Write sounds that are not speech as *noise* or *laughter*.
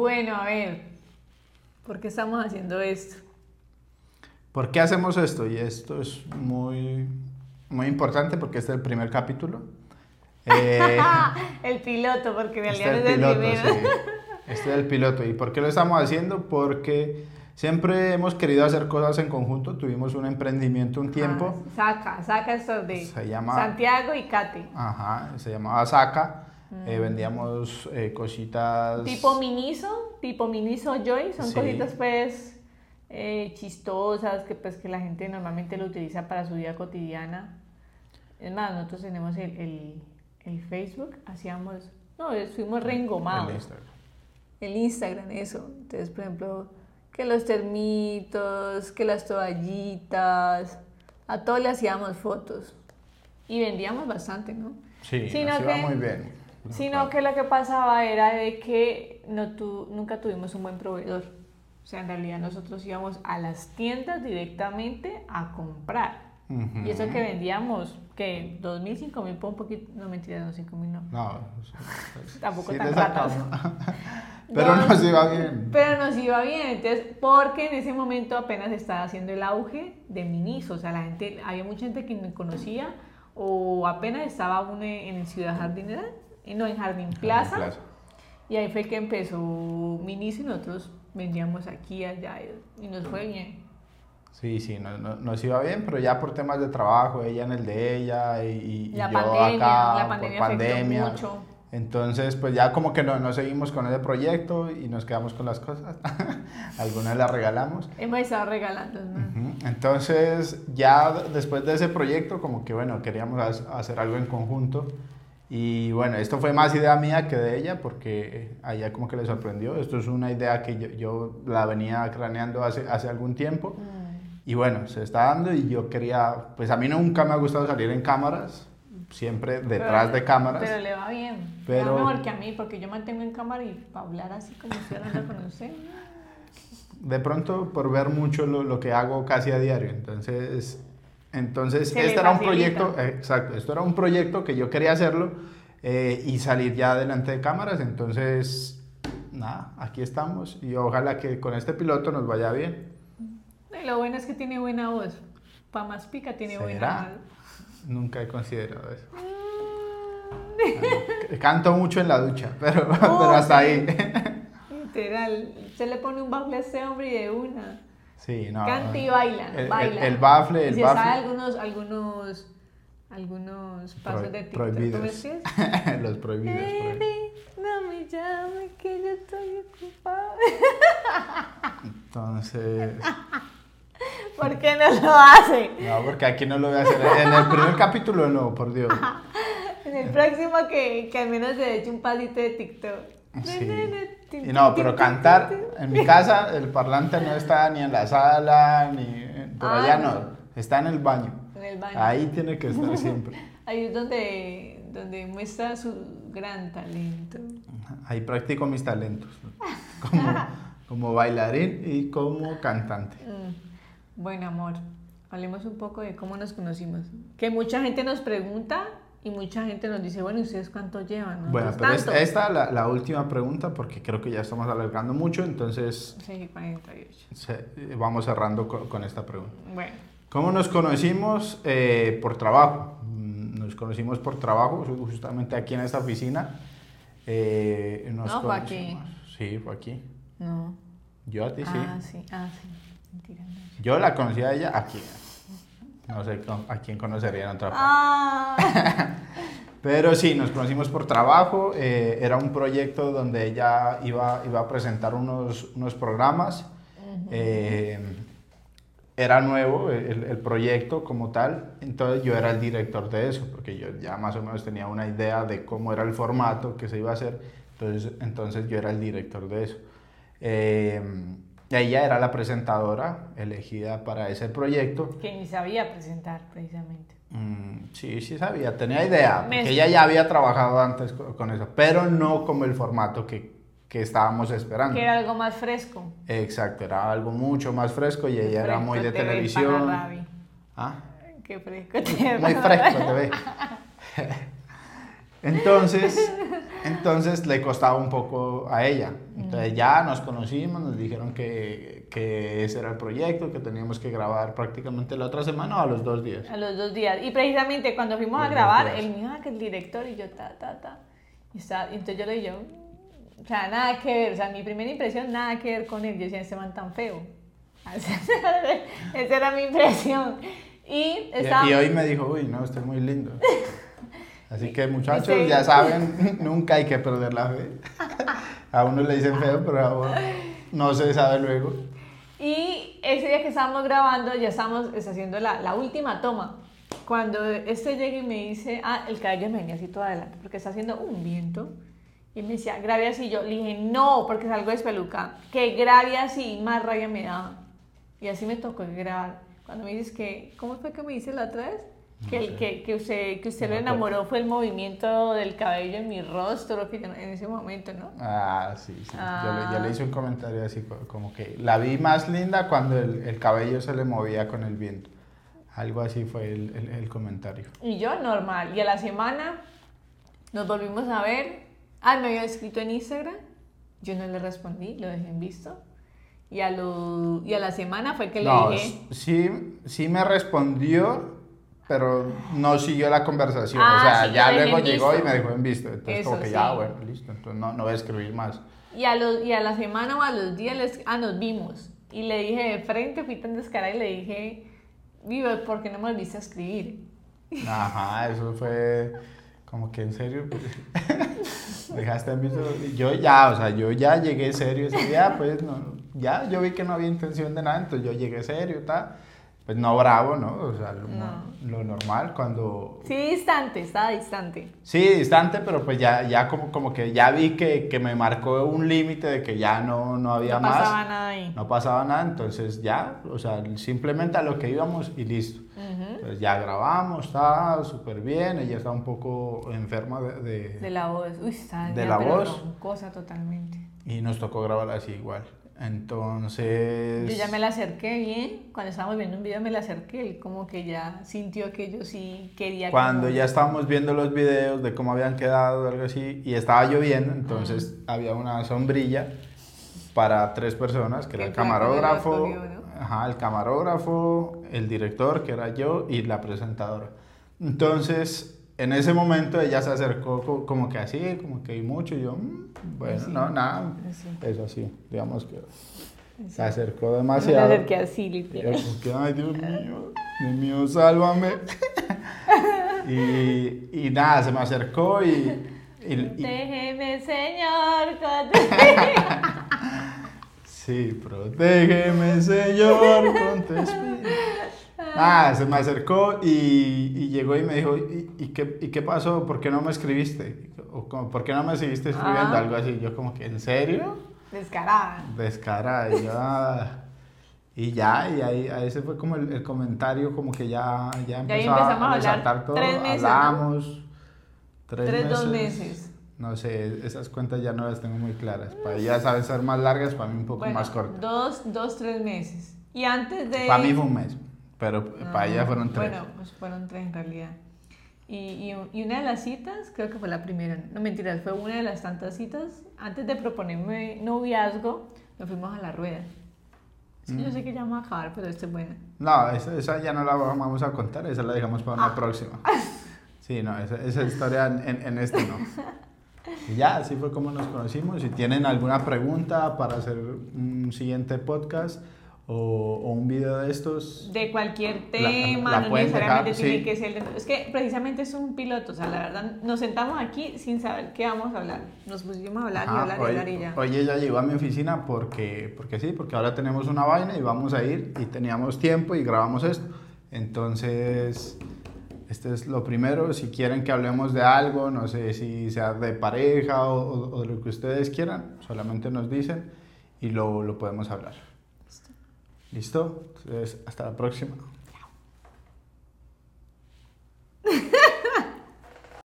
Bueno, a ver, ¿por qué estamos haciendo esto? ¿Por qué hacemos esto? Y esto es muy, muy importante porque este es el primer capítulo. Eh, *laughs* el piloto, porque en realidad este es el piloto, primero. sí. Este es el piloto. ¿Y por qué lo estamos haciendo? Porque siempre hemos querido hacer cosas en conjunto. Tuvimos un emprendimiento un tiempo. Ah, saca, saca esto de Se llama- Santiago y Kate. Ajá, se llamaba Saca. Eh, vendíamos eh, cositas. Mm. Tipo Miniso, tipo Miniso Joy, son Sí. cositas pues eh, chistosas que pues que la gente normalmente lo utiliza para su vida cotidiana. Es más, nosotros tenemos el, el, el Facebook, hacíamos, no, fuimos reengomados. el Instagram. El Instagram, eso. Entonces, por ejemplo, que los termitos, que las toallitas, a todos le hacíamos fotos. Y vendíamos bastante, ¿no? Sí, Sino nos iba que- muy bien. Sino que lo que pasaba era de que no tu- nunca tuvimos un buen proveedor. O sea, en realidad nosotros íbamos a las tiendas directamente a comprar. Ujú. Y eso que vendíamos, que dos mil, cinco mil, por un poquito, no mentira, no, cinco mil no. No, *laughs* Tampoco sí tan ratas. *laughs* Pero No, nos iba bien. Pero nos iba bien, entonces, porque en ese momento apenas estaba haciendo el auge de Minis, o sea, la gente, había mucha gente que me conocía, o apenas estaba uno en Ciudad Jardinera, no, en Jardín Plaza, Plaza. y ahí fue que empezó Minis y nosotros vendíamos aquí allá, y nos fue bien. Sí, sí, no- no- nos iba bien, pero ya por temas de trabajo, ella en el de ella y, y La yo pandemia, acá la por pandemia afectó pandemia. mucho. Entonces, pues ya como que no, no seguimos con ese proyecto y nos quedamos con las cosas. *laughs* Algunas las regalamos. Hemos estado regalando, ¿no? Ujú. Entonces, ya después de ese proyecto, como que bueno, queríamos ha- hacer algo en conjunto. Y bueno, esto fue más idea mía que de ella, porque a ella como que le sorprendió. Esto es una idea que yo, yo la venía craneando hace, hace algún tiempo. Mm. Y bueno, se está dando y yo quería, pues a mí nunca me ha gustado salir en cámaras, siempre detrás Pero- de cámaras. Pero le va bien. Pero- va mejor que a mí, porque yo mantengo en cámara y para hablar así como estoy hablando con usted. De pronto por ver mucho lo, lo que hago casi a diario. Entonces, entonces Se este era un proyecto, eh, exacto, esto era un proyecto que yo quería hacerlo eh, y salir ya delante de cámaras. Entonces, nada, aquí estamos y ojalá que con este piloto nos vaya bien. Y lo bueno es que tiene buena voz. Pa' más pica tiene buena voz. Nunca he considerado eso. *laughs* Canto mucho en la ducha, pero, *laughs* pero hasta ahí. Literal. Se le pone un bafle a este hombre y de una. Sí, no. Canta y baila. El, el- baila. el bafle, Y el sabe bafle. algunos, algunos, algunos pasos Pro- de TikTok. ¿Cómo prohibidos. *laughs* Los prohibidos. prohibidos. Baby, no me llame que yo estoy ocupada. Entonces, *laughs* ¿Por qué no lo hace? no, porque aquí no lo voy a hacer. En el primer *laughs* capítulo no, por Dios. En el próximo que, que al menos se eche un pasito de TikTok. Sí. Y no, pero cantar, en mi casa el parlante no está ni en la sala, ni por Ah, allá no. está en el baño. En el baño. Ahí tiene que estar *laughs* siempre. Ahí es donde, donde muestra su gran talento. Ahí practico mis talentos, como, *laughs* como bailarín y como cantante. Mm. Bueno, amor, hablemos un poco de cómo nos conocimos. Que mucha gente nos pregunta y mucha gente nos dice, bueno, ¿y ¿ustedes cuánto llevan? Bueno, Nosotros pero es- esta es la, la última pregunta porque creo que ya estamos alargando mucho, entonces Sí, 48. se- vamos cerrando co- con esta pregunta. Bueno, ¿Cómo nos conocimos? Eh, por trabajo. Mm, Nos conocimos por trabajo, ju- justamente aquí en esta oficina. Eh, nos No, fue aquí. Sí, fue aquí. no. Yo a ti sí. Ah, sí, ah, sí. Mentira, no. Yo la conocí a ella aquí. No sé a quién conocería en otra parte. Ah, *laughs* Pero sí, nos conocimos por trabajo. eh, era un proyecto donde ella iba, iba a presentar unos, unos programas. Eh, era nuevo el, el proyecto como tal, entonces yo era el director de eso, porque yo ya más o menos tenía una idea de cómo era el formato que se iba a hacer, entonces, entonces yo era el director de eso. Eh, ella era la presentadora elegida para ese proyecto. que ni sabía presentar, precisamente. Mm, sí, sí sabía, tenía idea, Me- ella ya había trabajado antes co- con eso, pero no como el formato que, que estábamos esperando. Que era algo más fresco. Exacto, era algo mucho más fresco y ella era muy de te ve, televisión. Ah, Qué fresco te muy fresco te ve. *laughs* Entonces, *laughs* entonces le costaba un poco a ella. Entonces ya nos conocimos, nos dijeron que, que ese era el proyecto, que teníamos que grabar prácticamente la otra semana o a los dos días. A los dos días. Y precisamente cuando fuimos Los a grabar, él me dijo "Ah, que el director y yo, ta, ta, ta. Y, está, y entonces yo le dije, "Mm". o sea, nada que ver. O sea, mi primera impresión, nada que ver con él. Yo decía, ese man tan feo. *laughs* *laughs* Esa era mi impresión. Y Y, estaba... y hoy me dijo, uy, no, usted es muy lindo. Así que muchachos, Sí. ya saben, *laughs* nunca hay que perder la fe. A uno le dicen feo, pero a uno no se sabe luego. Y ese día que estábamos grabando, ya estábamos es, haciendo la, la última toma. Cuando este llega y me dice, ah, el cabello me venía así todo adelante, porque está haciendo un viento. Y me decía, grabe así. Yo le dije, no, porque salgo despelucada. Que grabe así, más rabia me daba. Y así me tocó grabar. Cuando me dices que, ¿cómo fue que me dice la otra vez? Que, el, que, que usted, que usted No lo enamoró fue el movimiento del cabello en mi rostro, que yo en ese momento, ¿no? Ah, sí, sí. Yo, le, yo Ah. le hice un comentario así co- como que la vi más linda cuando el, el cabello se le movía con el viento. Algo así fue el, el- el comentario. Y yo normal. Y a la semana nos volvimos a ver. Ah, me había escrito en Instagram. Yo no le respondí, lo dejé en visto. Y a, lo, y a la semana fue que No, le dije... sí, sí me respondió, pero no siguió la conversación. Ah, o sea, sí, ya luego llegó visto. y me dejó en visto. Entonces, como Eso que ya, sí. bueno, listo. Entonces, no, no voy a escribir más. Y a, los, y a la semana o a los días les, ah, nos vimos. Y le dije de frente, fui tan descarada y le dije, vivo, ¿por qué no me volviste a escribir? Ajá, eso fue como que en serio. *laughs* dejaste en visto. Yo ya, o sea, yo ya llegué serio ese día, pues no, ya yo vi que no había intención de nada, entonces yo llegué serio, tal. Pues no bravo, ¿no? O sea, lo, No. lo normal cuando Sí, distante, estaba distante. Sí, distante, pero pues ya, ya como, como que ya vi que, que me marcó un límite de que ya no, no había no más. pasaba nada ahí. No pasaba nada, entonces ya, o sea, simplemente a lo que íbamos y listo. Entonces ya grabamos, está súper bien, ella está un poco enferma de, de- De la voz. Uy, está De la voz. roncosa totalmente. y nos tocó grabar así igual. Entonces... Yo ya me la acerqué bien, cuando estábamos viendo un video me la acerqué, él como que ya sintió que yo sí quería. Cuando ya estábamos viendo los videos de cómo habían quedado, algo así, y estaba lloviendo, entonces había una sombrilla para tres personas, que era el camarógrafo, ajá, el camarógrafo, el director, que era yo, y la presentadora. Entonces, en ese momento ella se acercó co- como que así, como que y mucho, y yo, "Mm, bueno, Sí. no, nada, Sí. eso así, digamos que Sí. se acercó Me demasiado. acerqué así, literal. ay, Dios mío, Dios mío, sálvame. *laughs* y, y nada, se me acercó y... y- y- Déjeme, señor, con- *laughs* sí, protégeme, Señor, con tu espíritu. *laughs* Nada, se me acercó y, y llegó y me dijo, ¿y, y qué, ¿y qué pasó? ¿Por qué no me escribiste? O como, ¿Por qué no me seguiste escribiendo? Ah. Algo así. Yo como que, ¿en serio? Descarada. Descarada. Y, yo, *laughs* ah. y ya, y ahí, ahí ese fue como el, el comentario, como que ya, ya empezó empezamos a hablar resaltar todo. tres meses, ¿no? Hablamos. Tres, Tres, meses. dos meses. No sé, esas cuentas ya no las tengo muy claras. Para ellas saben ser más largas, para mí un poco Bueno, más cortas. Dos, dos, tres meses. Y antes de... Para mí fue un mes, pero para Ah, ella fueron tres. Bueno, pues fueron tres en realidad. Y, y, y una de las citas, creo que fue la primera, no mentiras, fue una de las tantas citas. Antes de proponerme noviazgo, nos fuimos a la rueda. Es que yo Mm. sé que ya vamos a acabar, pero esta es buena. No, esa, esa ya no la vamos a contar, esa la dejamos para Ah. una próxima. *laughs* Sí, no, esa, esa historia en, en este no. Y ya, así fue como nos conocimos. Si tienen alguna pregunta para hacer un siguiente podcast o, o un video de estos, De cualquier tema, la no necesariamente dejar, tiene sí. que ser de- Es que precisamente es un piloto, o sea, la verdad, nos sentamos aquí sin saber qué vamos a hablar. Nos pusimos a hablar y Ajá, hablar y hoy, hablar y ya. hoy ella llegó a mi oficina porque, porque sí, porque ahora tenemos una vaina y vamos a ir y teníamos tiempo y grabamos esto. Entonces, este es lo primero. Si quieren que hablemos de algo, no sé si sea de pareja o, o- o de lo que ustedes quieran, solamente nos dicen y lo, lo podemos hablar. ¿Listo? Entonces, hasta la próxima.